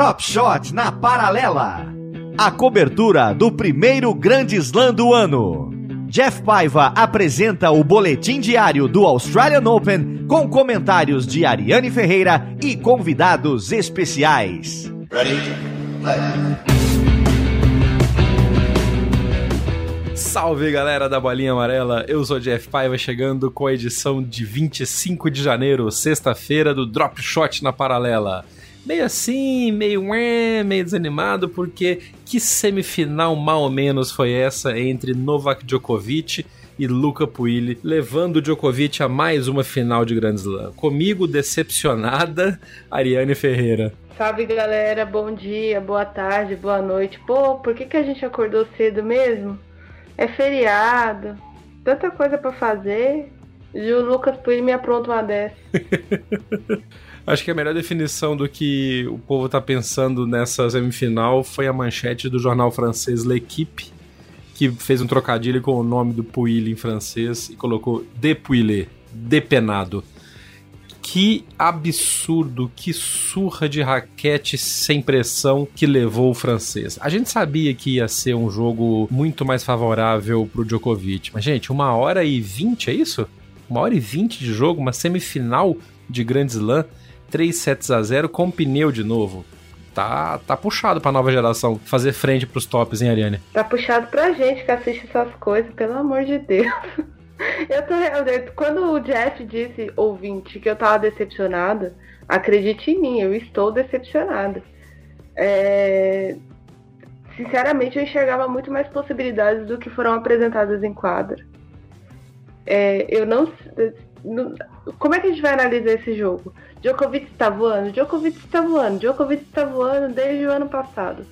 Drop Shot na paralela. A cobertura do primeiro Grande Slam do ano. Jeff Paiva apresenta o boletim diário do Australian Open com comentários de Ariane Ferreira e convidados especiais. Ready? Salve galera da Bolinha Amarela, eu sou Jeff Paiva chegando com a edição de 25 de janeiro, sexta-feira do Drop Shot na Paralela meio assim, meio meio desanimado, porque que semifinal mal ou menos foi essa entre Novak Djokovic e Luca Puili, levando o Djokovic a mais uma final de Grand Slam. Comigo, decepcionada, Ariane Ferreira. Salve galera, bom dia, boa tarde, boa noite. Pô, por que, que a gente acordou cedo mesmo? É feriado, tanta coisa para fazer. E o Lucas Puili me apronta uma dessa. Acho que a melhor definição do que o povo tá pensando nessa semifinal foi a manchete do jornal francês L'Equipe, que fez um trocadilho com o nome do Puile em francês e colocou Depuilé, depenado. Que absurdo, que surra de raquete sem pressão que levou o francês. A gente sabia que ia ser um jogo muito mais favorável pro Djokovic, mas gente, uma hora e vinte, é isso? Uma hora e vinte de jogo, uma semifinal de Grand Slam 3 sets a 0 com pneu de novo. Tá, tá puxado pra nova geração fazer frente pros tops, hein, Ariane? Tá puxado pra gente que assiste essas coisas, pelo amor de Deus. Eu tô, quando o Jeff disse, ouvinte, que eu tava decepcionada, acredite em mim, eu estou decepcionada. É... Sinceramente, eu enxergava muito mais possibilidades do que foram apresentadas em quadra. É, eu não. Como é que a gente vai analisar esse jogo? Djokovic está voando, Djokovic está voando, Djokovic está voando desde o ano passado.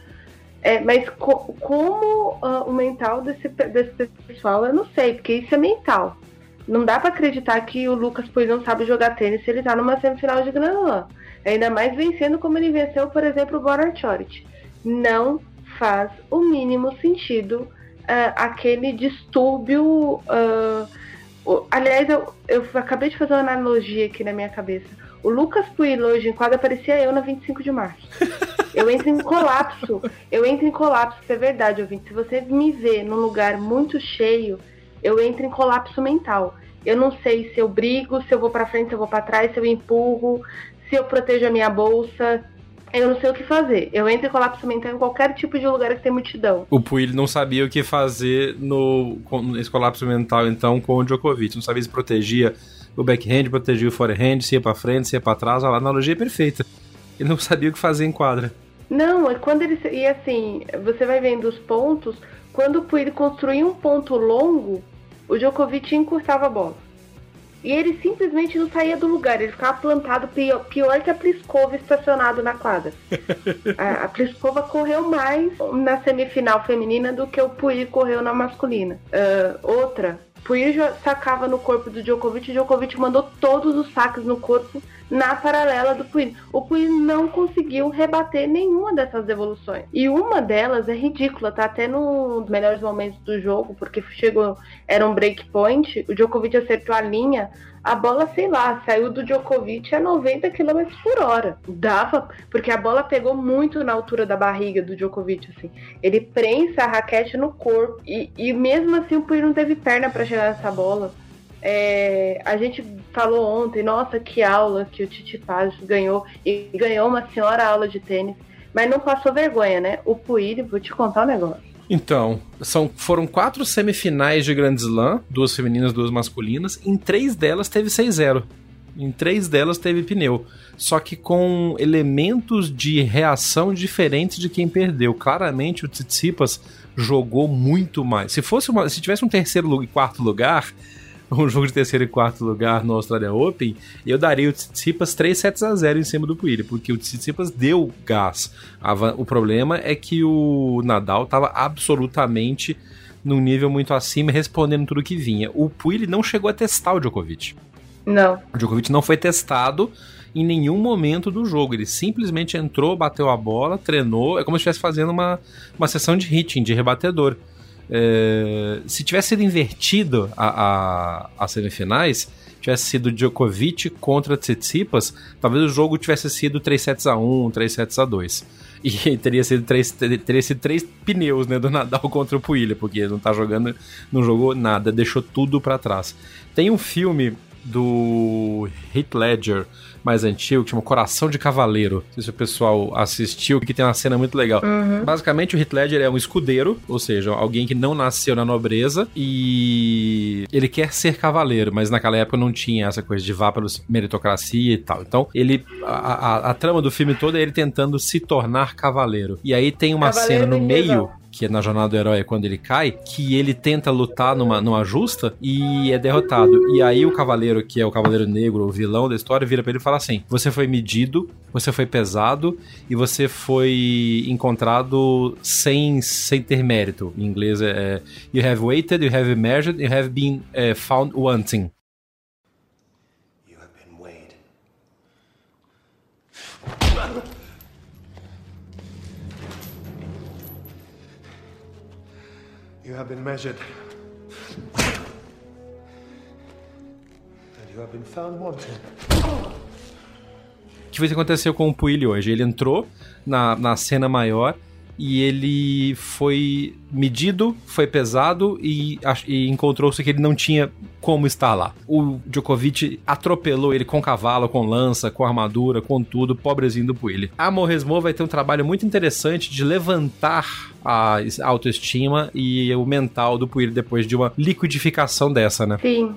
É, mas co como uh, o mental desse, desse pessoal, eu não sei, porque isso é mental. Não dá para acreditar que o Lucas Puig não sabe jogar tênis se ele tá numa semifinal de Grand Slam. Ainda mais vencendo como ele venceu, por exemplo, o Boran Choric. Não faz o mínimo sentido uh, aquele distúrbio. Uh, aliás, eu, eu acabei de fazer uma analogia aqui na minha cabeça o Lucas Puil hoje em quadra parecia eu na 25 de março. Eu entro em colapso. Eu entro em colapso, isso é verdade, ouvinte. Se você me vê num lugar muito cheio, eu entro em colapso mental. Eu não sei se eu brigo, se eu vou para frente, se eu vou para trás, se eu empurro, se eu protejo a minha bolsa. Eu não sei o que fazer. Eu entro em colapso mental em qualquer tipo de lugar que tem multidão. O Puil não sabia o que fazer no, nesse colapso mental, então, com o Djokovic. Não sabia se protegia o backhand, protegia o forehand, se ia pra frente, se ia pra trás, a analogia é perfeita. Ele não sabia o que fazer em quadra. Não, é quando ele. E assim, você vai vendo os pontos, quando ele construía um ponto longo, o Djokovic encurtava a bola. E ele simplesmente não saía do lugar, ele ficava plantado pior, pior que a Pliskova estacionado na quadra. a, a Pliskova correu mais na semifinal feminina do que o Pui correu na masculina. Uh, outra, Puig sacava no corpo do Djokovic e Djokovic mandou todos os saques no corpo na paralela do Puig. O Puig não conseguiu rebater nenhuma dessas devoluções. E uma delas é ridícula, tá até nos melhores momentos do jogo, porque chegou, era um break point, o Djokovic acertou a linha, a bola, sei lá, saiu do Djokovic a 90 km por hora. Dava, porque a bola pegou muito na altura da barriga do Djokovic, assim. Ele prensa a raquete no corpo e, e mesmo assim o Puig não teve perna para chegar nessa bola. É, a gente falou ontem, nossa, que aula que o Titi Paz ganhou e ganhou uma senhora aula de tênis, mas não passou vergonha, né? O Puig, vou te contar um negócio. Então, são, foram quatro semifinais de Grand Slam, duas femininas, duas masculinas. Em três delas teve 6-0. Em três delas teve pneu. Só que com elementos de reação diferentes de quem perdeu. Claramente o Tsitsipas jogou muito mais. Se fosse uma, se tivesse um terceiro e quarto lugar, um jogo de terceiro e quarto lugar no Australia Open, eu daria o Tsitsipas 3 sets a 0 em cima do Puig, porque o Tsitsipas deu gás. O problema é que o Nadal estava absolutamente num nível muito acima, respondendo tudo que vinha. O Puig não chegou a testar o Djokovic. Não. O Djokovic não foi testado em nenhum momento do jogo. Ele simplesmente entrou, bateu a bola, treinou. É como se estivesse fazendo uma, uma sessão de hitting, de rebatedor. É, se tivesse sido invertido a, a, as semifinais, tivesse sido Djokovic contra Tsitsipas, talvez o jogo tivesse sido 3 sets a 1, 3 sets a 2. E teria sido três, teria sido três pneus né, do Nadal contra o Puilha, porque não tá jogando, não jogou nada, deixou tudo para trás. Tem um filme do Heath Ledger mais antigo, que chama Coração de Cavaleiro. Não sei se o pessoal assistiu, que tem uma cena muito legal. Uhum. Basicamente, o Heath Ledger é um escudeiro, ou seja, alguém que não nasceu na nobreza e ele quer ser cavaleiro, mas naquela época não tinha essa coisa de vá pela meritocracia e tal. Então, ele a, a, a, trama do filme todo é ele tentando se tornar cavaleiro. E aí tem uma cavaleiro cena no meio que é na jornada do herói é quando ele cai, que ele tenta lutar numa, numa justa e é derrotado. E aí o cavaleiro, que é o cavaleiro negro, o vilão da história, vira pra ele e fala assim: Você foi medido, você foi pesado e você foi encontrado sem, sem ter mérito. Em inglês é You have waited, you have measured, you have been uh, found wanting. You have been weighed. You have been measured. And you have been found wanting. O que aconteceu com o Puili hoje? Ele entrou na, na cena maior e ele foi medido, foi pesado e, e encontrou-se que ele não tinha como estar lá. O Djokovic atropelou ele com cavalo, com lança, com armadura, com tudo, pobrezinho do Puig. A Morresmo vai ter um trabalho muito interessante de levantar a autoestima e o mental do Puig depois de uma liquidificação dessa, né? Sim.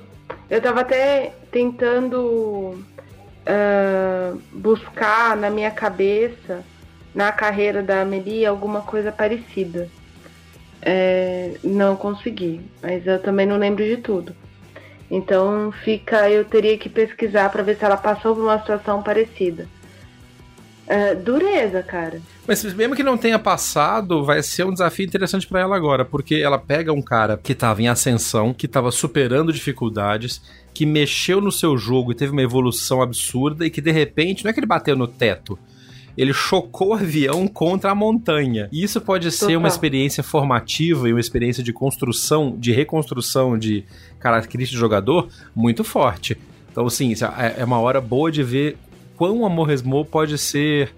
Eu tava até tentando uh, buscar na minha cabeça na carreira da Amelie alguma coisa parecida. É, não consegui, mas eu também não lembro de tudo. Então fica, eu teria que pesquisar para ver se ela passou por uma situação parecida. É, dureza, cara. Mas mesmo que não tenha passado, vai ser um desafio interessante para ela agora, porque ela pega um cara que tava em ascensão, que tava superando dificuldades, que mexeu no seu jogo e teve uma evolução absurda e que de repente, não é que ele bateu no teto, ele chocou o avião contra a montanha. E isso pode ser Total. uma experiência formativa e uma experiência de construção, de reconstrução de características do jogador muito forte. Então, assim, é, é uma hora boa de ver quão a Morresmo pode ser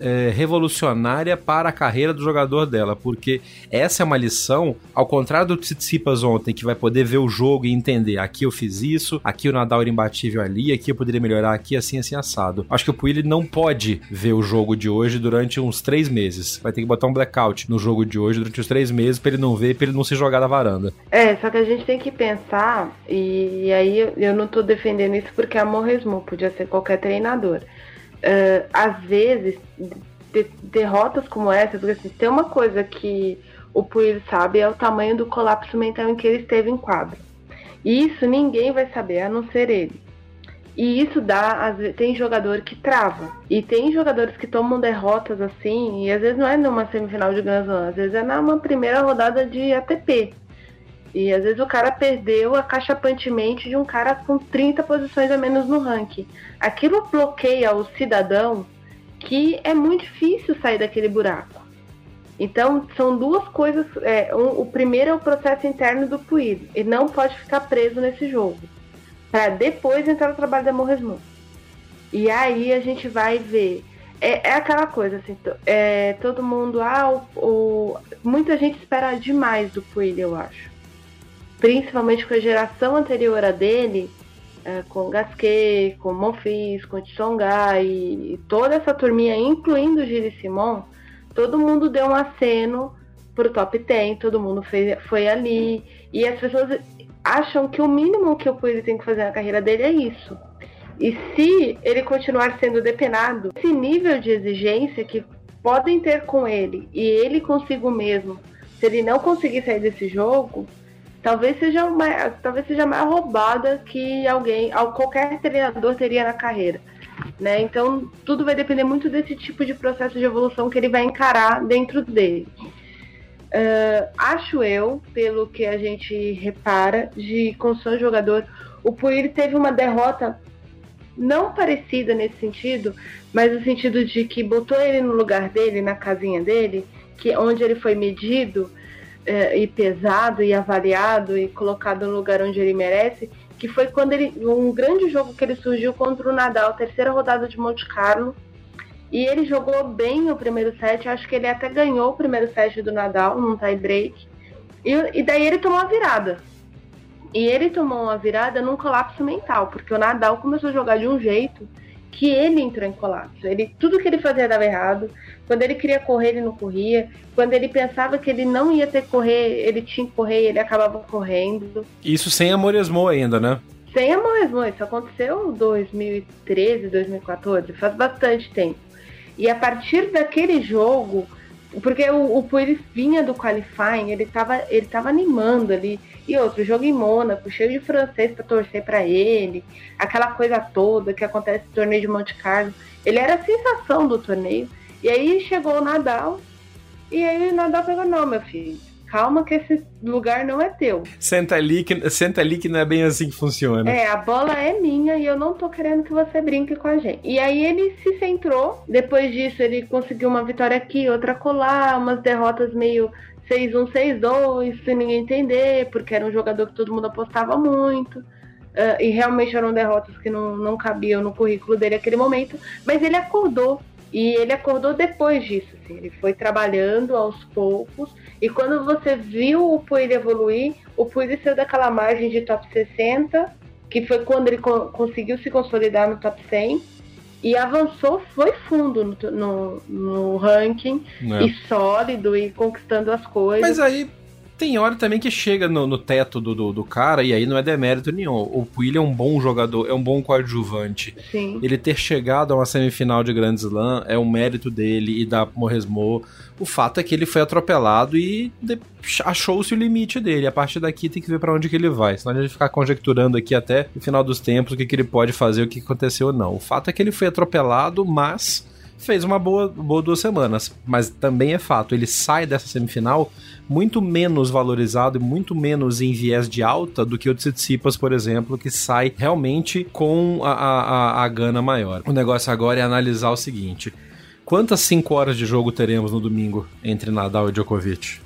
é, revolucionária para a carreira do jogador dela, porque essa é uma lição, ao contrário do Tsitsipas ontem, que vai poder ver o jogo e entender, aqui eu fiz isso, aqui o Nadal era imbatível ali, aqui eu poderia melhorar aqui, assim, assim, assado. Acho que o Puig não pode ver o jogo de hoje durante uns três meses. Vai ter que botar um blackout no jogo de hoje durante os três meses para ele não ver, para ele não se jogar da varanda. É, só que a gente tem que pensar, e, aí eu não tô defendendo isso porque é amor resmo, podia ser qualquer treinador uh, às vezes, de, derrotas como essa, porque assim, tem uma coisa que o Puig sabe é o tamanho do colapso mental em que ele esteve em quadro. E isso ninguém vai saber, a não ser ele. E isso dá, vezes, tem jogador que trava. E tem jogadores que tomam derrotas assim, e às vezes não é numa semifinal de Grand Slam, às vezes é numa primeira rodada de ATP. E às vezes o cara perdeu a cachapantemente de um cara com 30 posições a menos no ranking. Aquilo bloqueia o cidadão que é muito difícil sair daquele buraco. Então, são duas coisas. É, um, o primeiro é o processo interno do Puig. Ele não pode ficar preso nesse jogo. Para depois entrar no trabalho da Morresmo. E aí a gente vai ver. É, é aquela coisa, assim, é, todo mundo. Ah, o, o, muita gente espera demais do Puig, eu acho principalmente com a geração anterior a dele, é, com Gasquet, com Monfils, com Tsonga e, e toda essa turminha, incluindo o Gilles Simon, todo mundo deu um aceno pro top 10, todo mundo foi ali. E as pessoas acham que o mínimo que o Puig tem que fazer na carreira dele é isso. E se ele continuar sendo depenado, esse nível de exigência que podem ter com ele e ele consigo mesmo, se ele não conseguir sair desse jogo, talvez seja talvez seja a mais roubada que alguém, qualquer treinador teria na carreira. Né? Então, tudo vai depender muito desse tipo de processo de evolução que ele vai encarar dentro dele. Uh, acho eu, pelo que a gente repara, de construção de jogador, o Puir teve uma derrota não parecida nesse sentido, mas no sentido de que botou ele no lugar dele, na casinha dele, que onde ele foi medido e pesado e avaliado e colocado no lugar onde ele merece, que foi quando ele um grande jogo que ele surgiu contra o Nadal, terceira rodada de Monte Carlo, e ele jogou bem o primeiro set, acho que ele até ganhou o primeiro set do Nadal num tie break. E, e daí ele tomou a virada. E ele tomou uma virada num colapso mental, porque o Nadal começou a jogar de um jeito que ele entrou em colapso. Ele, tudo que ele fazia dava errado. Quando ele queria correr, ele não corria. Quando ele pensava que ele não ia ter que correr, ele tinha que correr e ele acabava correndo. Isso sem a Moresmo ainda, né? Sem a Moresmo. Isso aconteceu em 2013, 2014. Faz bastante tempo. E a partir daquele jogo, porque o, o Puig vinha do qualifying, ele estava ele tava animando ali. E outro, jogo em Mônaco, cheio de francês para torcer para ele, aquela coisa toda que acontece no torneio de Monte Carlo. Ele era a sensação do torneio. E aí chegou o Nadal, e aí o Nadal pegou, não, meu filho, calma que esse lugar não é teu. Senta ali que, senta ali que não é bem assim que funciona. É, a bola é minha e eu não tô querendo que você brinque com a gente. E aí ele se centrou, depois disso ele conseguiu uma vitória aqui, outra colar, umas derrotas meio 6-1, 6-2, sem ninguém entender, porque era um jogador que todo mundo apostava muito. Uh, e realmente eram derrotas que não, não cabiam no currículo dele naquele momento, mas ele acordou e ele acordou depois disso, assim, ele foi trabalhando aos poucos e quando você viu o Puig evoluir, o Puig saiu daquela margem de top 60, que foi quando ele co conseguiu se consolidar no top 100, e avançou, foi fundo no, no, no ranking, é. e sólido, e conquistando as coisas. Mas aí tem hora também que chega no, no teto do, do, do, cara e aí não é demérito nenhum. O Puig é um bom jogador, é um bom coadjuvante. Sim. Ele ter chegado a uma semifinal de Grand Slam é um mérito dele e da Morresmo. O fato é que ele foi atropelado e achou-se o limite dele. A partir daqui tem que ver para onde que ele vai. Senão a gente ficar conjecturando aqui até o final dos tempos o que, que ele pode fazer, o que aconteceu ou não. O fato é que ele foi atropelado, mas fez uma boa, boa duas semanas. Mas também é fato, ele sai dessa semifinal muito menos valorizado e muito menos em viés de alta do que o Tsitsipas, por exemplo, que sai realmente com a, a, a gana maior. O negócio agora é analisar o seguinte: quantas 5 horas de jogo teremos no domingo entre Nadal e Djokovic?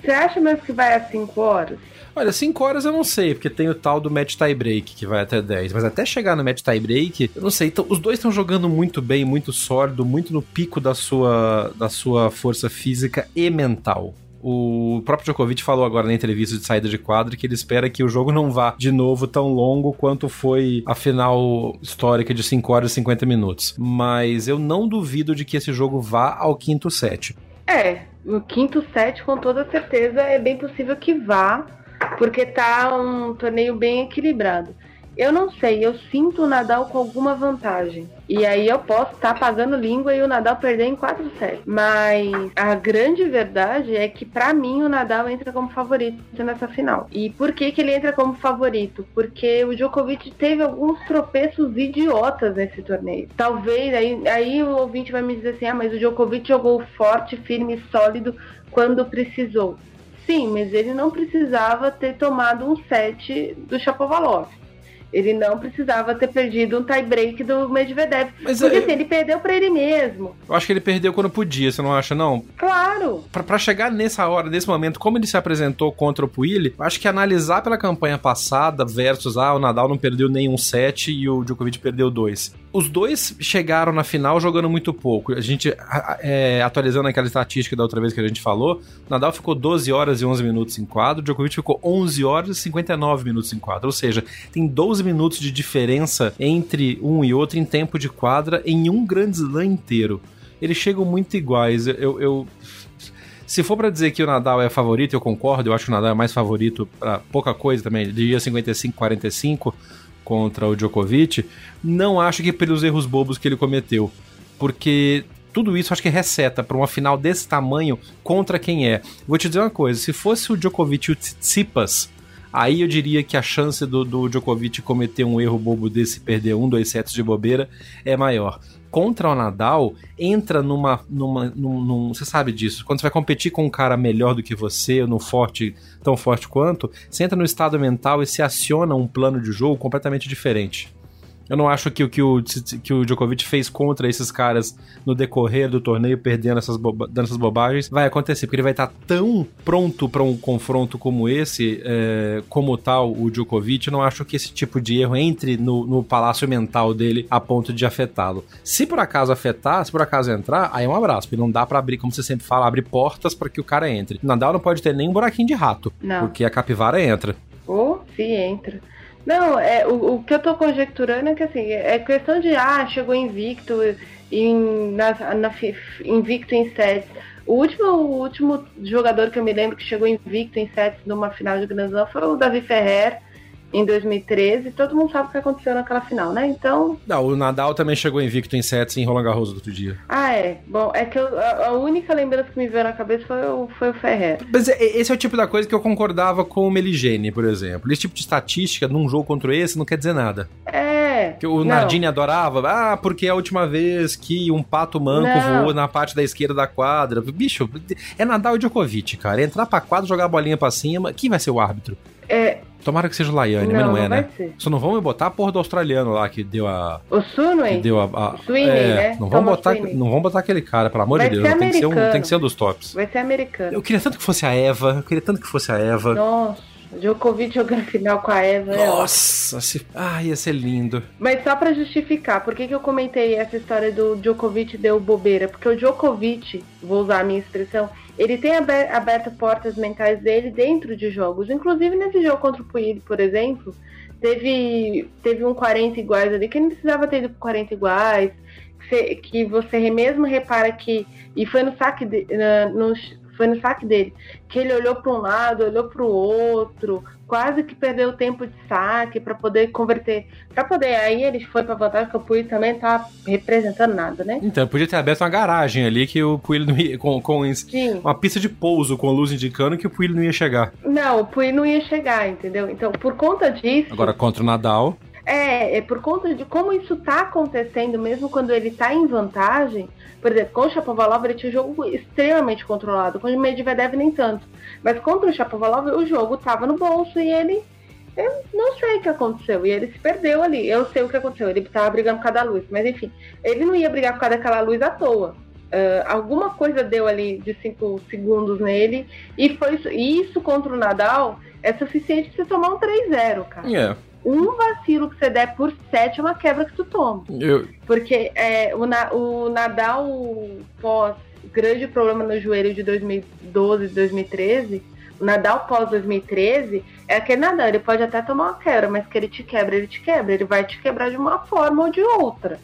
Você acha mesmo que vai a 5 horas? Olha, 5 horas eu não sei, porque tem o tal do match tie break que vai até 10. Mas até chegar no match tie break, eu não sei. Então, os dois estão jogando muito bem, muito sólido, muito no pico da sua, da sua força física e mental. O próprio Djokovic falou agora na entrevista de saída de quadro que ele espera que o jogo não vá de novo tão longo quanto foi a final histórica de 5 horas e 50 minutos. Mas eu não duvido de que esse jogo vá ao quinto set. É, o quinto set com toda certeza é bem possível que vá porque tá um torneio bem equilibrado. Eu não sei, eu sinto o Nadal com alguma vantagem. E aí eu posso estar tá pagando língua e o Nadal perder em 4 sets. Mas a grande verdade é que para mim o Nadal entra como favorito nessa final. E por que que ele entra como favorito? Porque o Djokovic teve alguns tropeços idiotas nesse torneio. Talvez aí, aí o ouvinte vai me dizer assim: "Ah, mas o Djokovic jogou forte, firme sólido quando precisou". Sim, mas ele não precisava ter tomado um set do Chapovalov. Ele não precisava ter perdido um tie-break do Medvedev. Mas porque é... assim, ele perdeu para ele mesmo. Eu acho que ele perdeu quando podia, você não acha, não? Claro. Para chegar nessa hora, nesse momento, como ele se apresentou contra o Puili, acho que analisar pela campanha passada versus, ah, o Nadal não perdeu nenhum set e o Djokovic perdeu dois os dois chegaram na final jogando muito pouco. A gente, é, atualizando aquela estatística da outra vez que a gente falou, Nadal ficou 12 horas e 11 minutos em quadro, Djokovic ficou 11 horas e 59 minutos em quadro. Ou seja, tem 12 minutos de diferença entre um e outro em tempo de quadra em um grande slam inteiro. Eles chegam muito iguais. Eu, eu se for para dizer que o Nadal é favorito, eu concordo. Eu acho que o Nadal é mais favorito para pouca coisa também. Diria 55-45 contra o Djokovic, não acho que pelos erros bobos que ele cometeu. Porque tudo isso acho que receta para uma final desse tamanho contra quem é. Vou te dizer uma coisa, se fosse o Djokovic e o Tsitsipas, aí eu diria que a chance do, do Djokovic cometer um erro bobo desse perder um, dois sets de bobeira é maior contra o Nadal entra numa. numa num, num, você sabe disso. Quando você vai competir com um cara melhor do que você, ou no forte, tão forte quanto, você entra no estado mental e se aciona um plano de jogo completamente diferente. Eu não acho que o que o, que o Djokovic fez contra esses caras no decorrer do torneio, perdendo essas, dando essas bobagens, vai acontecer, porque ele vai estar tão pronto para um confronto como esse, é, como tal o Djokovic. Eu não acho que esse tipo de erro entre no, no palácio mental dele a ponto de afetá-lo. Se por acaso afetar, se por acaso entrar, aí é um abraço, porque não dá para abrir, como você sempre fala, abrir portas para que o cara entre. Nadal não pode ter nem um buraquinho de rato, não. porque a capivara entra. Ou oh, se entra. Não, é, o, o que eu tô conjecturando é que assim, é questão de ah, chegou invicto em, na, na, invicto em sets. O último, o último jogador que eu me lembro que chegou invicto em sets numa final de Grand Slam foi o Davi Ferrer, em 2013, todo mundo sabe o que aconteceu naquela final, né? Então. Não, o Nadal também chegou invicto em sets em Roland Garros do outro dia. Ah, é. Bom, é que eu, a, a, única lembrança que me veio na cabeça foi o, foi o Ferrer. Mas é, esse é o tipo da coisa que eu concordava com o Meligene, por exemplo. Esse tipo de estatística num jogo contra esse não quer dizer nada. É. Que o Nardini adorava. Ah, porque é a última vez que um pato manco não. voou na parte da esquerda da quadra. Bicho, é Nadal e Djokovic, cara. Entrar pra quadra, jogar a bolinha pra cima. Quem vai ser o árbitro? É, Tomara que seja o Laiane, mas não é, né? Ser. Só não vamos botar a porra do australiano lá que deu a. O Sunway? Que deu a. a Sweeney, é, né? Não vamos, botar, não vamos botar aquele cara, pelo amor Vai de Deus. Tem que, ser um, tem que ser um dos tops. Vai ser americano. Eu queria tanto que fosse a Eva. Eu queria tanto que fosse a Eva. Nossa. Djokovic jogando final com a Eva. É Nossa, se... ah, ia ser lindo. Mas só para justificar, por que, que eu comentei essa história do Djokovic deu bobeira? Porque o Djokovic, vou usar a minha expressão, ele tem aberto portas mentais dele dentro de jogos. Inclusive nesse jogo contra o Puig, por exemplo, teve, teve um 40 iguais ali que não precisava ter ido 40 iguais. Que você mesmo repara que. E foi no saque de, no, foi no saque dele, que ele olhou para um lado, olhou para o outro, quase que perdeu tempo de saque para poder converter. Para poder, aí ele foi para vantagem, que o Puig também tá representando nada, né? Então, podia ter aberto uma garagem ali que o Puig não ia, com, com uma pista de pouso com a luz indicando que o Puig não ia chegar. Não, o Puig não ia chegar, entendeu? Então, por conta disso. Agora, contra o Nadal. É, é por conta de como isso tá acontecendo, mesmo quando ele tá em vantagem. Por exemplo, com o Chapovalov ele tinha um jogo extremamente controlado, com o Medvedev nem tanto. Mas contra o Chapovalov o jogo tava no bolso e ele eu não sei o que aconteceu. E ele se perdeu ali. Eu sei o que aconteceu. Ele tava brigando por cada luz. Mas enfim, ele não ia brigar por causa daquela luz à toa. Uh, alguma coisa deu ali de 5 segundos nele. E foi isso. E isso contra o Nadal é suficiente pra você tomar um 3-0, cara. Yeah. Um vacilo que você der por sete é uma quebra que tu toma. Eu... Porque é, o, Na, o Nadal pós grande problema no joelho de 2012, 2013, o Nadal pós 2013 é aquele Nadal, ele pode até tomar uma quebra, mas que ele te quebra, ele te quebra, ele vai te quebrar de uma forma ou de outra.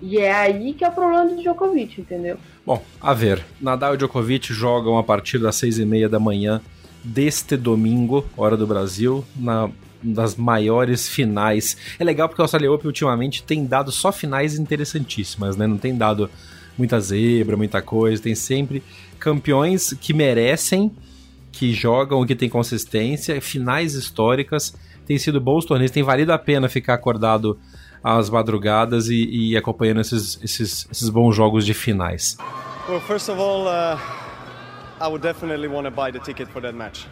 E é aí que é o problema do Djokovic, entendeu? Bom, a ver. Nadal e Djokovic jogam a partir das seis e meia da manhã deste domingo, hora do Brasil, na das maiores finais. É legal porque o Australia Open ultimamente tem dado só finais interessantíssimas, né? Não tem dado muita zebra, muita coisa, tem sempre campeões que merecem, que jogam, que tem consistência, finais históricas. Tem sido bons torneios, tem valido a pena ficar acordado às madrugadas e, e acompanhando esses, esses, esses bons jogos de finais. Well, first of all, uh, I would definitely want to buy the ticket for that match.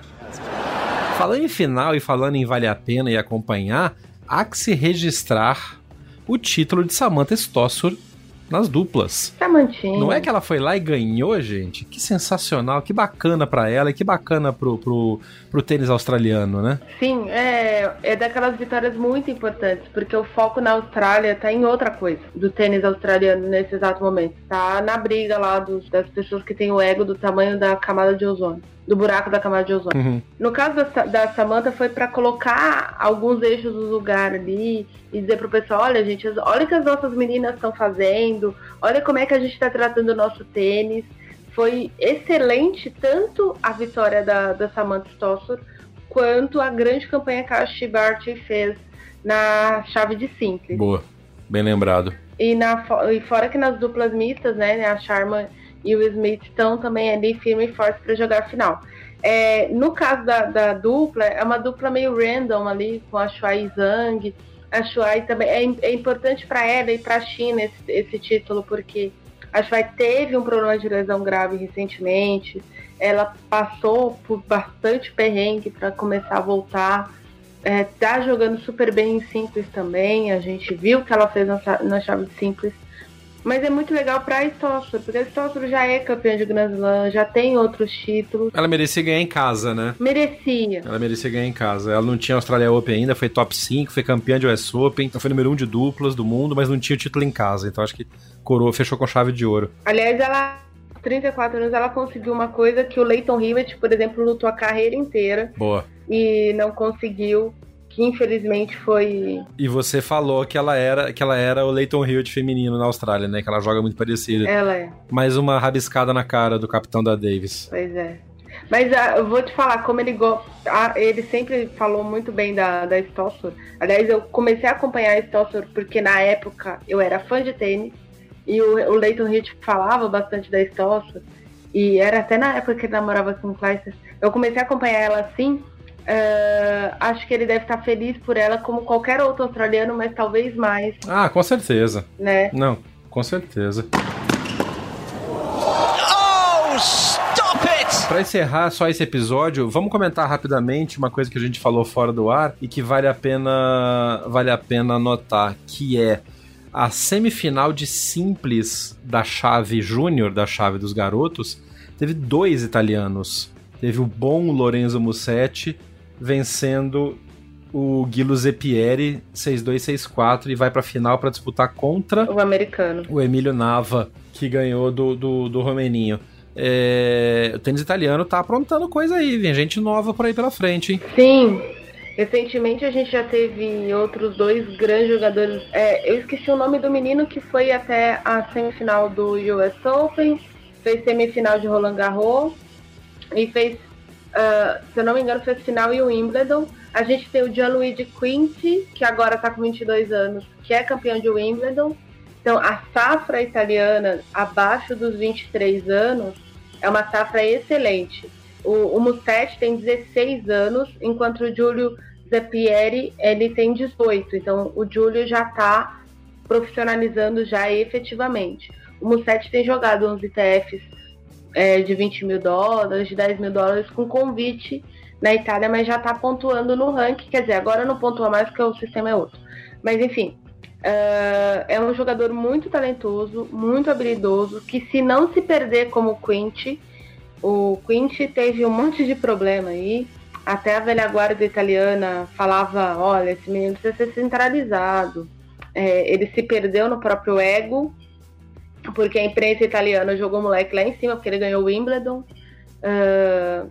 Falando em final e falando em vale a pena e acompanhar, há que se registrar o título de Samantha Stossur nas duplas. Samantinha. Não é que ela foi lá e ganhou, gente? Que sensacional, que bacana para ela e que bacana pro, pro, pro tênis australiano, né? Sim, é, é daquelas vitórias muito importantes, porque o foco na Austrália tá em outra coisa, do tênis australiano nesse exato momento. Tá na briga lá dos, das pessoas que têm o ego do tamanho da camada de ozônio do buraco da camada de ozônio. Uhum. No caso da, da Samantha foi para colocar alguns eixos no lugar ali e dizer pro pessoal, olha gente, olha o que as nossas meninas estão fazendo, olha como é que a gente está tratando o nosso tênis. Foi excelente tanto a vitória da, da Samantha Stossor quanto a grande campanha que a Shibart fez na chave de simples. Boa. bem lembrado. E, na, e fora que nas duplas mistas, né, a Sharma e o Smith estão também ali firme e forte para jogar a final. É, no caso da, da, dupla, é uma dupla meio random ali, com a Shuai e Zhang. A Shuai também é, é importante para ela e para a China esse, esse, título, porque a Shuai teve um problema de lesão grave recentemente. Ela passou por bastante perrengue para começar a voltar. É, tá jogando super bem em simples também. A gente viu que ela fez na, na chave de simples. Mas é muito legal pra Stossor, porque a Stossor já é campeã de Grand Slam, já tem outros títulos. Ela merecia ganhar em casa, né? Merecia. Ela merecia ganhar em casa. Ela não tinha Australia Open ainda, foi top 5, foi campeã de US Open, foi número 1 de duplas do mundo, mas não tinha o título em casa. Então acho que coroa, fechou com chave de ouro. Aliás, ela 34 anos ela conseguiu uma coisa que o Leighton Hewitt, por exemplo, lutou a carreira inteira. Boa. E não conseguiu, que infelizmente foi. E você falou que ela era que ela era o Leighton Hewitt feminino na Austrália, né? Que ela joga muito parecida. Ela é. Mais uma rabiscada na cara do capitão da Davis. Pois é. Mas uh, eu vou te falar, como ele gosta. Uh, ele sempre falou muito bem da, da Stossor. Aliás, eu comecei a acompanhar a Stossor porque na época eu era fã de tênis. E o, o Leighton Hewitt falava bastante da Stossor. E era até na época que ele namorava com o Clijsters. Eu comecei a acompanhar ela assim Uh, acho que ele deve estar feliz por ela, como qualquer outro australiano, mas talvez mais. Ah, com certeza. Né? Não, com certeza. Oh, stop it! Para encerrar só esse episódio, vamos comentar rapidamente uma coisa que a gente falou fora do ar e que vale a pena vale a pena anotar, que é a semifinal de simples da chave júnior, da chave dos garotos, teve dois italianos. Teve o bom Lorenzo Musetti vencendo o Guilo Zepieri 6-2-6-4 e vai pra final para disputar contra o americano. O Emílio Nava, que ganhou do, do, do Romeninho. É, o tênis italiano tá aprontando coisa aí, vem gente nova por aí pela frente, hein? Sim. Recentemente a gente já teve outros dois grandes jogadores. É, eu esqueci o nome do menino que foi até a semifinal do US Open, fez semifinal de Roland Garros e fez Uh, se eu não me engano, fez final em Wimbledon. A gente tem o Gianluigi Quinti, que agora está com 22 anos, que é campeão de Wimbledon. Então, a safra italiana abaixo dos 23 anos é uma safra excelente. O, o Musetti tem 16 anos, enquanto o Giulio Zappieri ele tem 18. Então, o Giulio já está profissionalizando já efetivamente. O Musetti tem jogado uns ITFs é, de 20 mil dólares, de 10 mil dólares com convite na Itália, mas já está pontuando no ranking. Quer dizer, agora não pontua mais porque o sistema é outro. Mas enfim, uh, é um jogador muito talentoso, muito habilidoso, que se não se perder como o Quint, o Quint teve um monte de problema aí. Até a velha guarda italiana falava: olha, esse menino precisa ser centralizado. É, ele se perdeu no próprio ego porque a imprensa italiana jogou o moleque lá em cima, porque ele ganhou o Wimbledon. Uh,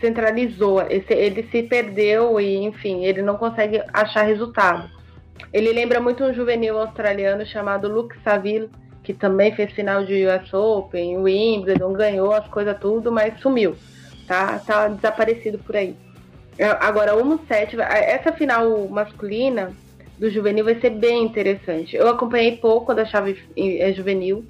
centralizou, ele se perdeu e, enfim, ele não consegue achar resultado. Ele lembra muito um juvenil australiano chamado Luke Saville, que também fez final de US Open, Wimbledon, ganhou as coisas tudo, mas sumiu. Tá, tá desaparecido por aí. Agora, o Musetti, essa final masculina, do juvenil vai ser bem interessante. Eu acompanhei pouco da chave é, juvenil,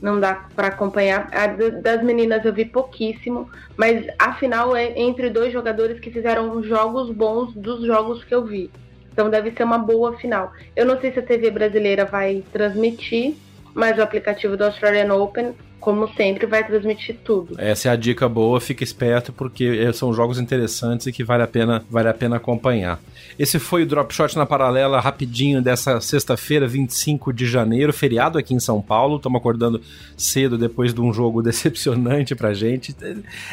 não dá para acompanhar. A das meninas eu vi pouquíssimo, mas a final é entre dois jogadores que fizeram jogos bons dos jogos que eu vi. Então deve ser uma boa final. Eu não sei se a TV brasileira vai transmitir, mas o aplicativo do Australian Open como sempre, vai transmitir tudo. Essa é a dica boa, fica esperto, porque são jogos interessantes e que vale a pena, vale a pena acompanhar. Esse foi o Drop Shot na paralela rapidinho dessa sexta-feira, 25 de janeiro, feriado aqui em São Paulo. Estamos acordando cedo depois de um jogo decepcionante pra gente.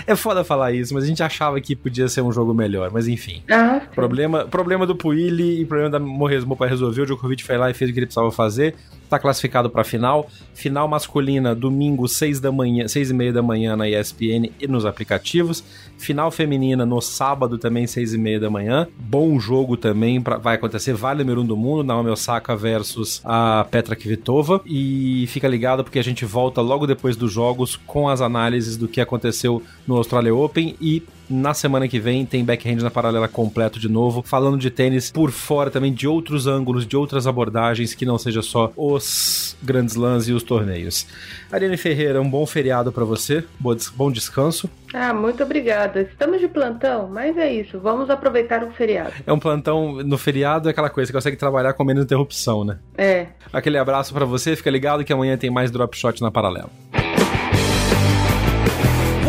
É foda falar isso, mas a gente achava que podia ser um jogo melhor, mas enfim. Ah, problema, problema do Puili e problema da Morresmo para resolver. O Djokovic foi lá e fez o que ele precisava fazer. Tá classificado para final. Final masculina, domingo, 6 da manhã, 6 e meia da manhã na ESPN e nos aplicativos. Final feminina no sábado também, 6 e meia da manhã. Bom jogo também pra, vai acontecer. Vale número 1 um do mundo, Naomi Osaka versus a Petra Kvitova. E fica ligado porque a gente volta logo depois dos jogos com as análises do que aconteceu no Australia Open e Na semana que vem tem Backhand na Paralela completo de novo, falando de tênis por fora também de outros ângulos, de outras abordagens que não seja só os grandes lãs e os torneios. Ariane Ferreira, um bom feriado para você, bom descanso. Ah, muito obrigada. Estamos de plantão, mas é isso. Vamos aproveitar o feriado. É um plantão no feriado, é aquela coisa, você consegue trabalhar com menos interrupção, né? É. Aquele abraço para você, fica ligado que amanhã tem mais Drop Shot na Paralela.